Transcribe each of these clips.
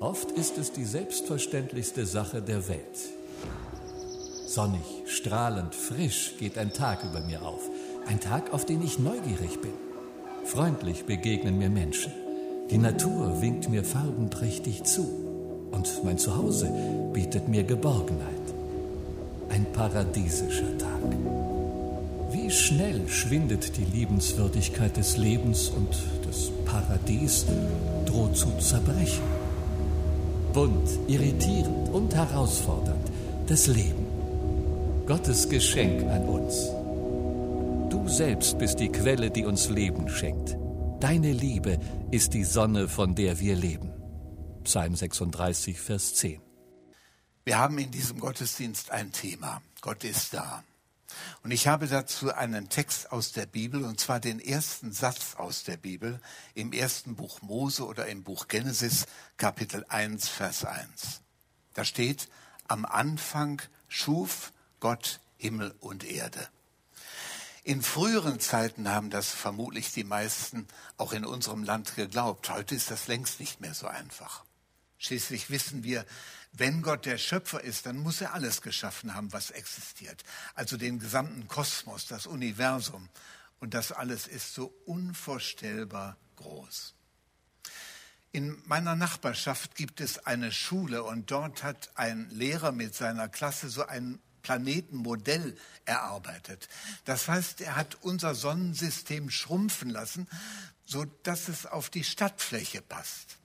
Oft ist es die selbstverständlichste Sache der Welt. Sonnig, strahlend, frisch geht ein Tag über mir auf. Ein Tag, auf den ich neugierig bin. Freundlich begegnen mir Menschen. Die Natur winkt mir farbenträchtig zu. Und mein Zuhause bietet mir Geborgenheit. Ein paradiesischer Tag. Wie schnell schwindet die Liebenswürdigkeit des Lebens und das Paradies droht zu zerbrechen. Bunt, irritierend und herausfordernd das Leben. Gottes Geschenk an uns. Du selbst bist die Quelle, die uns Leben schenkt. Deine Liebe ist die Sonne, von der wir leben. Psalm 36, Vers 10. Wir haben in diesem Gottesdienst ein Thema. Gott ist da. Und ich habe dazu einen Text aus der Bibel, und zwar den ersten Satz aus der Bibel im ersten Buch Mose oder im Buch Genesis, Kapitel 1, Vers 1. Da steht, am Anfang schuf Gott Himmel und Erde. In früheren Zeiten haben das vermutlich die meisten auch in unserem Land geglaubt. Heute ist das längst nicht mehr so einfach. Schließlich wissen wir, wenn Gott der Schöpfer ist, dann muss er alles geschaffen haben, was existiert. Also den gesamten Kosmos, das Universum. Und das alles ist so unvorstellbar groß. In meiner Nachbarschaft gibt es eine Schule und dort hat ein Lehrer mit seiner Klasse so ein Planetenmodell erarbeitet. Das heißt, er hat unser Sonnensystem schrumpfen lassen, so dass es auf die Stadtfläche passt.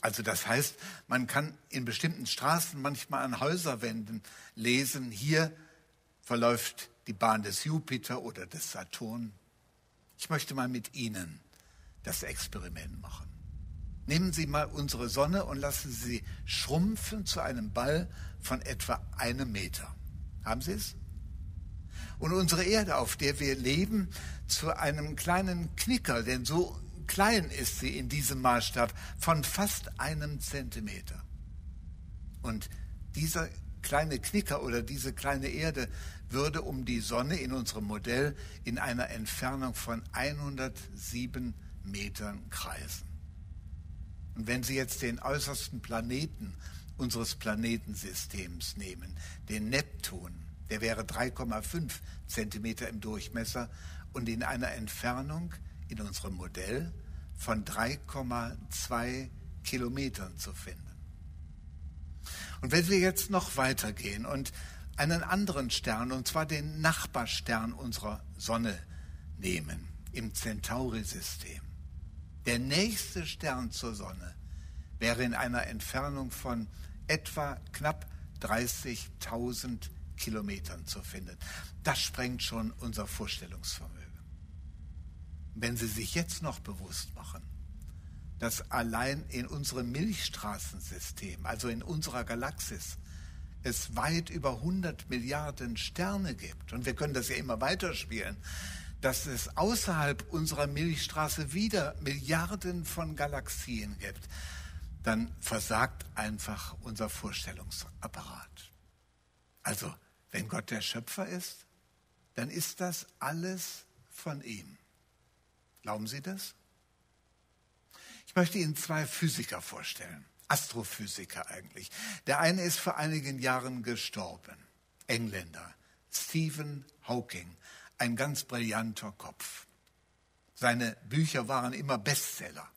Also das heißt, man kann in bestimmten Straßen manchmal an Häuserwänden lesen, hier verläuft die Bahn des Jupiter oder des Saturn. Ich möchte mal mit Ihnen das Experiment machen. Nehmen Sie mal unsere Sonne und lassen Sie schrumpfen zu einem Ball von etwa einem Meter. Haben Sie es? Und unsere Erde, auf der wir leben, zu einem kleinen Knicker, denn so klein ist sie in diesem Maßstab von fast einem Zentimeter. Und dieser kleine Knicker oder diese kleine Erde würde um die Sonne in unserem Modell in einer Entfernung von 107 Metern kreisen. Und wenn Sie jetzt den äußersten Planeten unseres Planetensystems nehmen, den Neptun, der wäre 3,5 Zentimeter im Durchmesser und in einer Entfernung in unserem Modell von 3,2 Kilometern zu finden. Und wenn wir jetzt noch weitergehen und einen anderen Stern, und zwar den Nachbarstern unserer Sonne nehmen, im Centauri-System. Der nächste Stern zur Sonne wäre in einer Entfernung von etwa knapp 30.000 Kilometern zu finden. Das sprengt schon unser Vorstellungsvermögen. Wenn Sie sich jetzt noch bewusst machen, dass allein in unserem Milchstraßensystem, also in unserer Galaxis, es weit über 100 Milliarden Sterne gibt, und wir können das ja immer weiterspielen, dass es außerhalb unserer Milchstraße wieder Milliarden von Galaxien gibt, dann versagt einfach unser Vorstellungsapparat. Also, wenn Gott der Schöpfer ist, dann ist das alles von ihm. Glauben Sie das? Ich möchte Ihnen zwei Physiker vorstellen, Astrophysiker eigentlich. Der eine ist vor einigen Jahren gestorben, Engländer, Stephen Hawking, ein ganz brillanter Kopf. Seine Bücher waren immer Bestseller.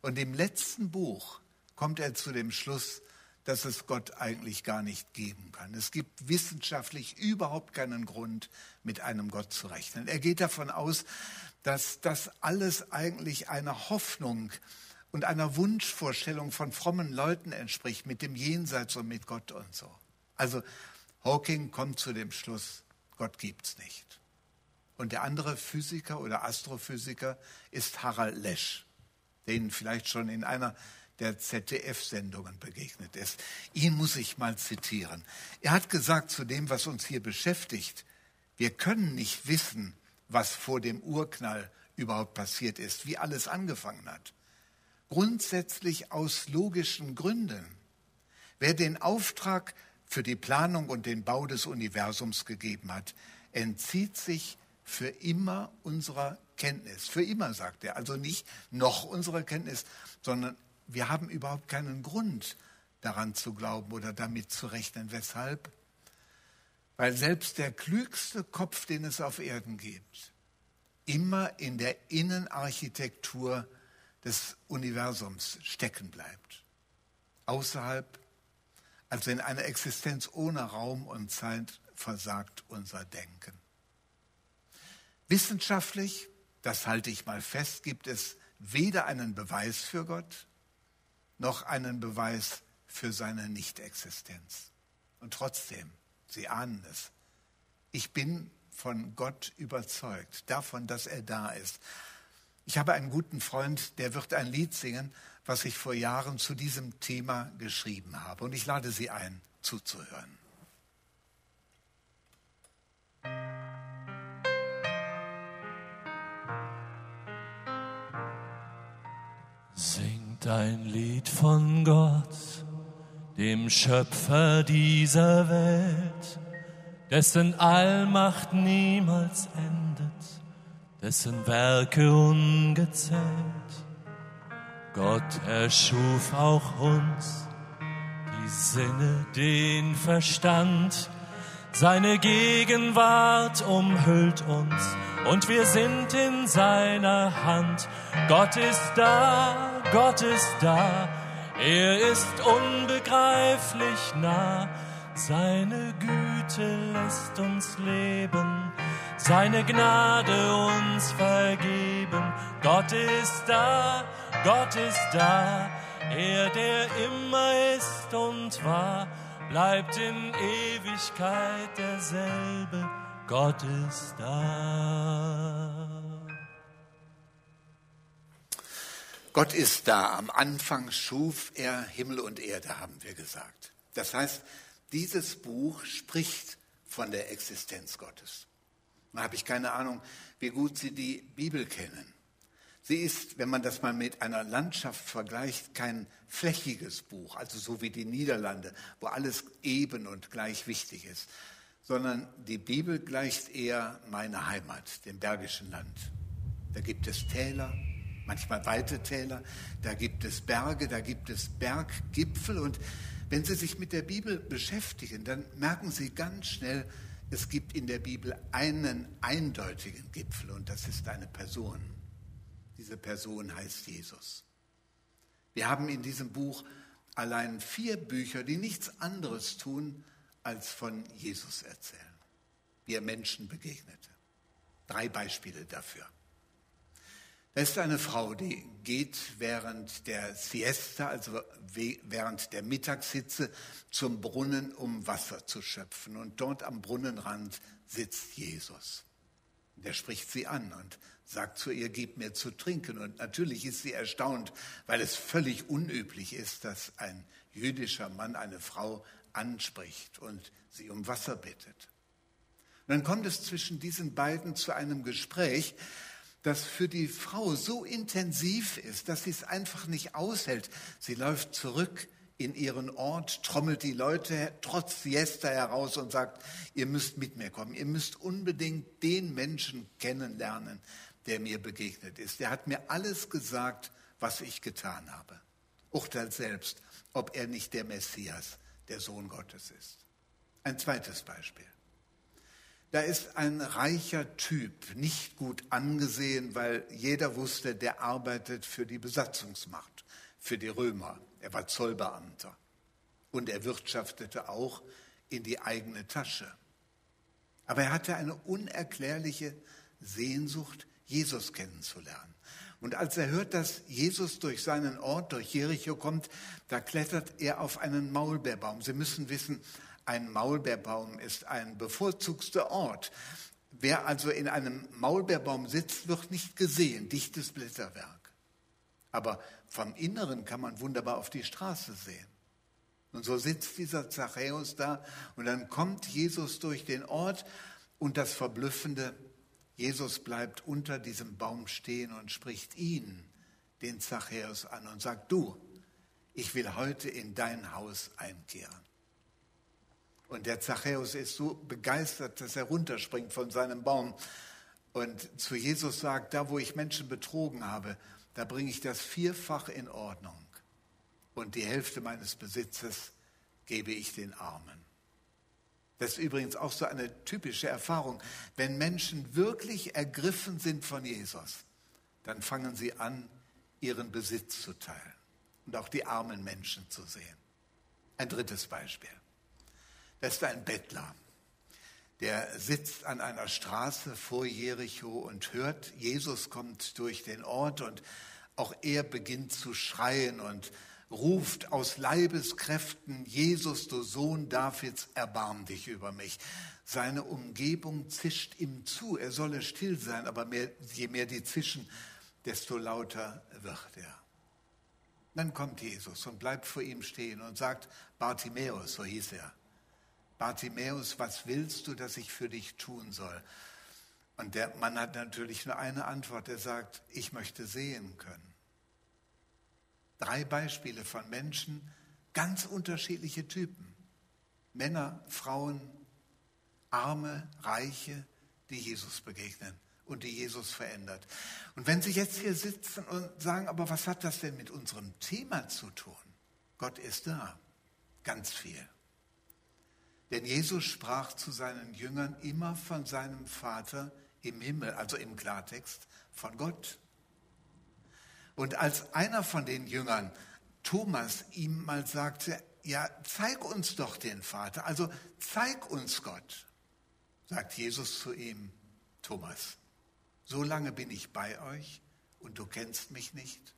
Und im letzten Buch kommt er zu dem Schluss, dass es Gott eigentlich gar nicht geben kann. Es gibt wissenschaftlich überhaupt keinen Grund, mit einem Gott zu rechnen. Er geht davon aus, dass das alles eigentlich einer Hoffnung und einer Wunschvorstellung von frommen Leuten entspricht, mit dem Jenseits und mit Gott und so. Also Hawking kommt zu dem Schluss, Gott gibt's nicht. Und der andere Physiker oder Astrophysiker ist Harald Lesch, Ihnen vielleicht schon in einer der ZDF-Sendungen begegnet ist. Ihn muss ich mal zitieren. Er hat gesagt zu dem, was uns hier beschäftigt, wir können nicht wissen, was vor dem Urknall überhaupt passiert ist, wie alles angefangen hat. Grundsätzlich aus logischen Gründen. Wer den Auftrag für die Planung und den Bau des Universums gegeben hat, entzieht sich für immer unserer Kenntnis. Für immer, sagt er. Also nicht noch unserer Kenntnis, sondern wir haben überhaupt keinen Grund daran zu glauben oder damit zu rechnen. Weshalb? Weil selbst der klügste Kopf, den es auf Erden gibt, immer in der Innenarchitektur des Universums stecken bleibt. Außerhalb, also in einer Existenz ohne Raum und Zeit, versagt unser Denken. Wissenschaftlich, das halte ich mal fest, gibt es weder einen Beweis für Gott noch einen Beweis für seine Nichtexistenz. Und trotzdem, Sie ahnen es, ich bin von Gott überzeugt, davon, dass er da ist. Ich habe einen guten Freund, der wird ein Lied singen, was ich vor Jahren zu diesem Thema geschrieben habe. Und ich lade Sie ein, zuzuhören. Singt ein Lied von Gott, dem Schöpfer dieser Welt dessen Allmacht niemals endet, dessen Werke ungezählt. Gott erschuf auch uns, die Sinne, den Verstand, seine Gegenwart umhüllt uns und wir sind in seiner Hand. Gott ist da, Gott ist da, er ist unbegreiflich nah seine Güte lässt uns leben, seine Gnade uns vergeben. Gott ist da, Gott ist da, er, der immer ist und war, bleibt in Ewigkeit derselbe. Gott ist da. Gott ist da. Am Anfang schuf er Himmel und Erde, haben wir gesagt. Das heißt, dieses Buch spricht von der Existenz Gottes. Da habe ich keine Ahnung, wie gut Sie die Bibel kennen. Sie ist, wenn man das mal mit einer Landschaft vergleicht, kein flächiges Buch, also so wie die Niederlande, wo alles eben und gleich wichtig ist, sondern die Bibel gleicht eher meiner Heimat, dem Bergischen Land. Da gibt es Täler, manchmal weite Täler, da gibt es Berge, da gibt es Berggipfel und wenn Sie sich mit der Bibel beschäftigen, dann merken Sie ganz schnell, es gibt in der Bibel einen eindeutigen Gipfel und das ist eine Person. Diese Person heißt Jesus. Wir haben in diesem Buch allein vier Bücher, die nichts anderes tun, als von Jesus erzählen, wie er Menschen begegnete. Drei Beispiele dafür. Da ist eine Frau, die geht während der Siesta, also während der Mittagshitze, zum Brunnen, um Wasser zu schöpfen. Und dort am Brunnenrand sitzt Jesus. Der spricht sie an und sagt zu ihr, gib mir zu trinken. Und natürlich ist sie erstaunt, weil es völlig unüblich ist, dass ein jüdischer Mann eine Frau anspricht und sie um Wasser bittet. Und dann kommt es zwischen diesen beiden zu einem Gespräch, das für die Frau so intensiv ist, dass sie es einfach nicht aushält. Sie läuft zurück in ihren Ort, trommelt die Leute trotz Siesta heraus und sagt, ihr müsst mit mir kommen, ihr müsst unbedingt den Menschen kennenlernen, der mir begegnet ist. Der hat mir alles gesagt, was ich getan habe. Urteilt selbst, ob er nicht der Messias, der Sohn Gottes ist. Ein zweites Beispiel. Da ist ein reicher Typ, nicht gut angesehen, weil jeder wusste, der arbeitet für die Besatzungsmacht, für die Römer. Er war Zollbeamter und er wirtschaftete auch in die eigene Tasche. Aber er hatte eine unerklärliche Sehnsucht, Jesus kennenzulernen. Und als er hört, dass Jesus durch seinen Ort, durch Jericho kommt, da klettert er auf einen Maulbeerbaum. Sie müssen wissen, ein Maulbeerbaum ist ein bevorzugter Ort. Wer also in einem Maulbeerbaum sitzt, wird nicht gesehen, dichtes Blätterwerk. Aber vom Inneren kann man wunderbar auf die Straße sehen. Und so sitzt dieser Zachäus da und dann kommt Jesus durch den Ort und das Verblüffende, Jesus bleibt unter diesem Baum stehen und spricht ihn, den Zachäus, an und sagt, du, ich will heute in dein Haus einkehren. Und der Zachäus ist so begeistert, dass er runterspringt von seinem Baum und zu Jesus sagt, da wo ich Menschen betrogen habe, da bringe ich das vierfach in Ordnung. und die Hälfte meines Besitzes gebe ich den Armen. Das ist übrigens auch so eine typische Erfahrung. Wenn Menschen wirklich ergriffen sind von Jesus, dann fangen sie an, ihren Besitz zu teilen und auch die armen Menschen zu sehen. Ein drittes Beispiel. Das ist ein Bettler. Der sitzt an einer Straße vor Jericho und hört, Jesus kommt durch den Ort und auch er beginnt zu schreien und ruft aus Leibeskräften, Jesus, du Sohn Davids, erbarm dich über mich. Seine Umgebung zischt ihm zu, er solle still sein, aber mehr, je mehr die zischen, desto lauter wird er. Dann kommt Jesus und bleibt vor ihm stehen und sagt, Bartimäus, so hieß er, Bartimäus, was willst du, dass ich für dich tun soll? Und der Mann hat natürlich nur eine Antwort. Er sagt, ich möchte sehen können. Drei Beispiele von Menschen, ganz unterschiedliche Typen. Männer, Frauen, Arme, Reiche, die Jesus begegnen und die Jesus verändert. Und wenn Sie jetzt hier sitzen und sagen, aber was hat das denn mit unserem Thema zu tun? Gott ist da. Ganz viel. Denn Jesus sprach zu seinen Jüngern immer von seinem Vater im Himmel, also im Klartext von Gott. Und als einer von den Jüngern, Thomas, ihm mal sagte, ja, zeig uns doch den Vater, also zeig uns Gott, sagt Jesus zu ihm, Thomas, so lange bin ich bei euch und du kennst mich nicht.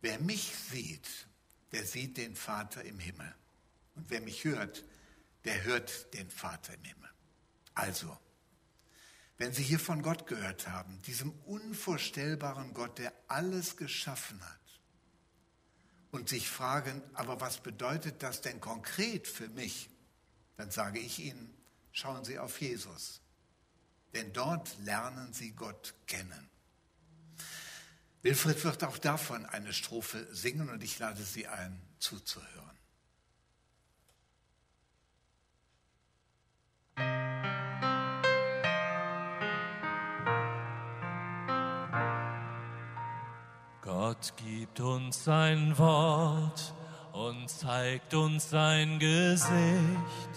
Wer mich sieht, der sieht den Vater im Himmel. Und wer mich hört, der hört den Vater im Himmel. Also, wenn Sie hier von Gott gehört haben, diesem unvorstellbaren Gott, der alles geschaffen hat, und sich fragen, aber was bedeutet das denn konkret für mich? Dann sage ich Ihnen, schauen Sie auf Jesus. Denn dort lernen Sie Gott kennen. Wilfried wird auch davon eine Strophe singen und ich lade Sie ein, zuzuhören. Gott gibt uns sein Wort und zeigt uns sein Gesicht.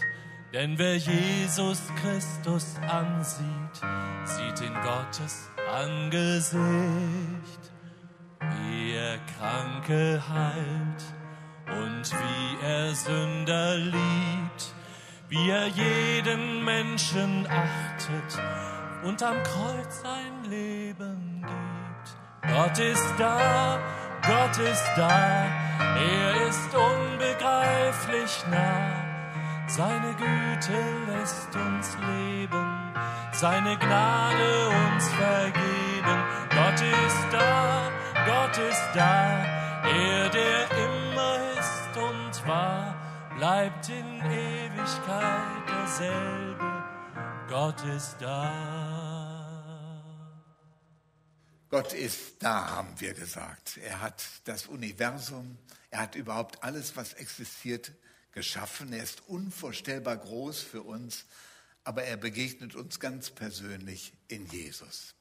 Denn wer Jesus Christus ansieht, sieht in Gottes Angesicht. Wie er Kranke heilt und wie er Sünder liebt, wie er jeden Menschen achtet und am Kreuz sein Leben. Gott ist da, Gott ist da, er ist unbegreiflich nah. Seine Güte lässt uns leben, seine Gnade uns vergeben. Gott ist da, Gott ist da, er, der immer ist und war, bleibt in Ewigkeit derselbe. Gott ist da. Gott ist da, haben wir gesagt. Er hat das Universum, er hat überhaupt alles, was existiert, geschaffen. Er ist unvorstellbar groß für uns, aber er begegnet uns ganz persönlich in Jesus.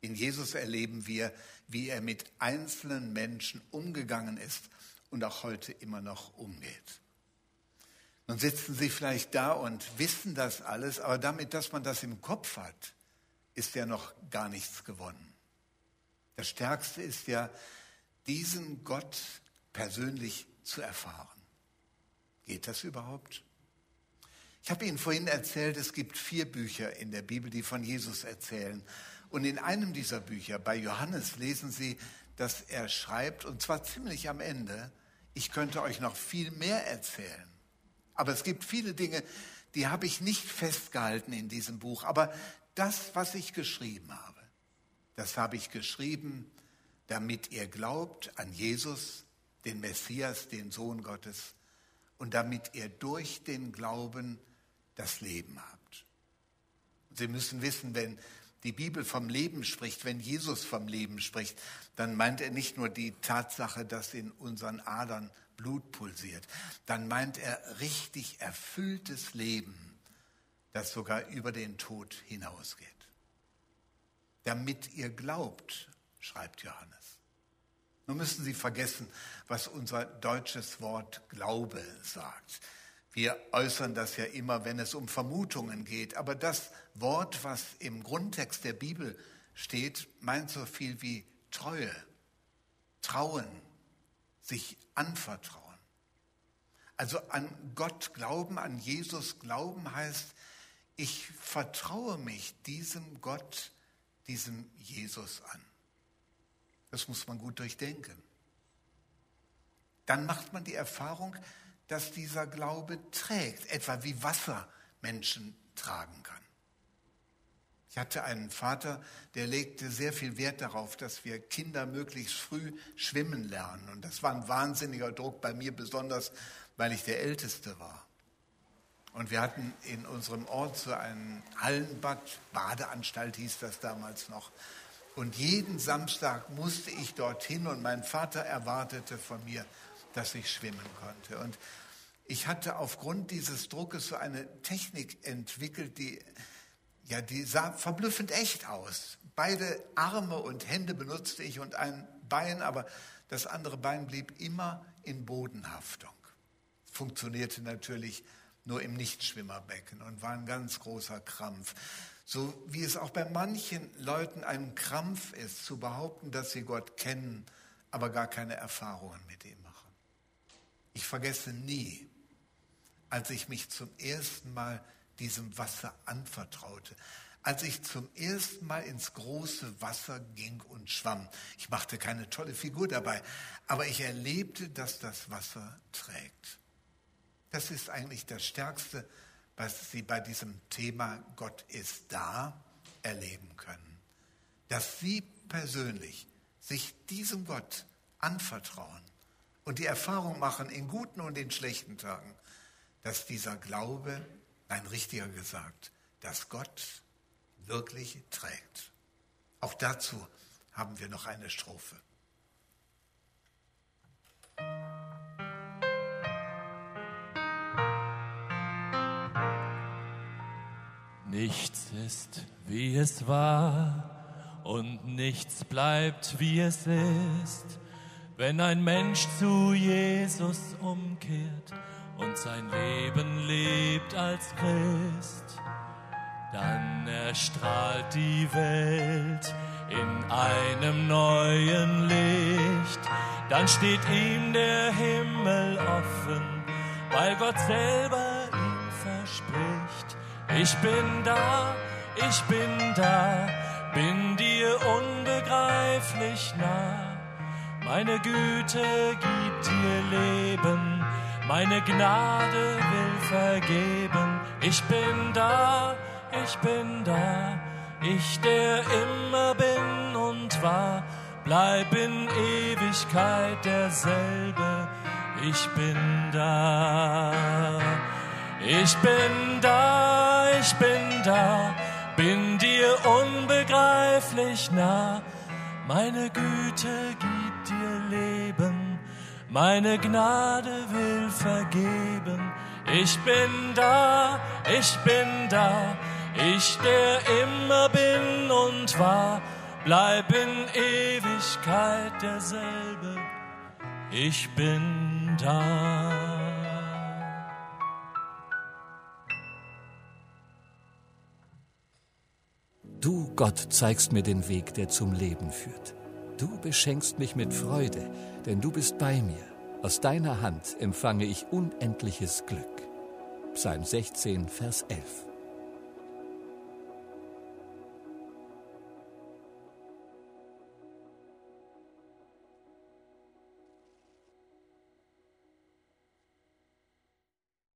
In Jesus erleben wir, wie er mit einzelnen Menschen umgegangen ist und auch heute immer noch umgeht. Nun sitzen Sie vielleicht da und wissen das alles, aber damit, dass man das im Kopf hat, ist ja noch gar nichts gewonnen. Das Stärkste ist ja, diesen Gott persönlich zu erfahren. Geht das überhaupt? Ich habe Ihnen vorhin erzählt, es gibt vier Bücher in der Bibel, die von Jesus erzählen. Und in einem dieser Bücher, bei Johannes, lesen Sie, dass er schreibt, und zwar ziemlich am Ende, ich könnte euch noch viel mehr erzählen. Aber es gibt viele Dinge, die habe ich nicht festgehalten in diesem Buch. Aber das, was ich geschrieben habe, das habe ich geschrieben, damit ihr glaubt an Jesus, den Messias, den Sohn Gottes, und damit ihr durch den Glauben das Leben habt. Sie müssen wissen, wenn die Bibel vom Leben spricht, wenn Jesus vom Leben spricht, dann meint er nicht nur die Tatsache, dass in unseren Adern Blut pulsiert, dann meint er richtig erfülltes Leben, das sogar über den Tod hinausgeht. Damit ihr glaubt, schreibt Johannes. Nun müssen Sie vergessen, was unser deutsches Wort Glaube sagt. Wir äußern das ja immer, wenn es um Vermutungen geht. Aber das Wort, was im Grundtext der Bibel steht, meint so viel wie Treue, Trauen, sich anvertrauen. Also an Gott glauben, an Jesus glauben heißt, ich vertraue mich diesem Gott, diesem Jesus an. Das muss man gut durchdenken. Dann macht man die Erfahrung, dass dieser Glaube trägt, etwa wie Wasser Menschen tragen kann. Ich hatte einen Vater, der legte sehr viel Wert darauf, dass wir Kinder möglichst früh schwimmen lernen. Und das war ein wahnsinniger Druck bei mir, besonders weil ich der Älteste war. Und wir hatten in unserem Ort so ein Hallenbad, Badeanstalt hieß das damals noch. Und jeden Samstag musste ich dorthin und mein Vater erwartete von mir, dass ich schwimmen konnte. Und ich hatte aufgrund dieses Druckes so eine Technik entwickelt, die, ja, die sah verblüffend echt aus. Beide Arme und Hände benutzte ich und ein Bein, aber das andere Bein blieb immer in Bodenhaftung. Funktionierte natürlich nur im Nichtschwimmerbecken und war ein ganz großer Krampf. So wie es auch bei manchen Leuten ein Krampf ist, zu behaupten, dass sie Gott kennen, aber gar keine Erfahrungen mit ihm machen. Ich vergesse nie, als ich mich zum ersten Mal diesem Wasser anvertraute, als ich zum ersten Mal ins große Wasser ging und schwamm. Ich machte keine tolle Figur dabei, aber ich erlebte, dass das Wasser trägt. Das ist eigentlich das Stärkste, was Sie bei diesem Thema Gott ist da erleben können. Dass Sie persönlich sich diesem Gott anvertrauen und die Erfahrung machen in guten und in schlechten Tagen, dass dieser Glaube, nein, richtiger gesagt, dass Gott wirklich trägt. Auch dazu haben wir noch eine Strophe. Nichts ist, wie es war und nichts bleibt, wie es ist, wenn ein Mensch zu Jesus umkehrt und sein Leben lebt als Christ. Dann erstrahlt die Welt in einem neuen Licht, dann steht ihm der Himmel offen, weil Gott selber ihm verspricht ich bin da, ich bin da, bin dir unbegreiflich nah. Meine Güte gibt dir Leben, meine Gnade will vergeben. Ich bin da, ich bin da, ich der immer bin und war, bleib in Ewigkeit derselbe. Ich bin da. Ich bin da, ich bin da, bin dir unbegreiflich nah. Meine Güte gibt dir Leben, meine Gnade will vergeben. Ich bin da, ich bin da, ich der immer bin und war, bleib in Ewigkeit derselbe. Ich bin da. Du, Gott, zeigst mir den Weg, der zum Leben führt. Du beschenkst mich mit Freude, denn du bist bei mir. Aus deiner Hand empfange ich unendliches Glück. Psalm 16, Vers 11.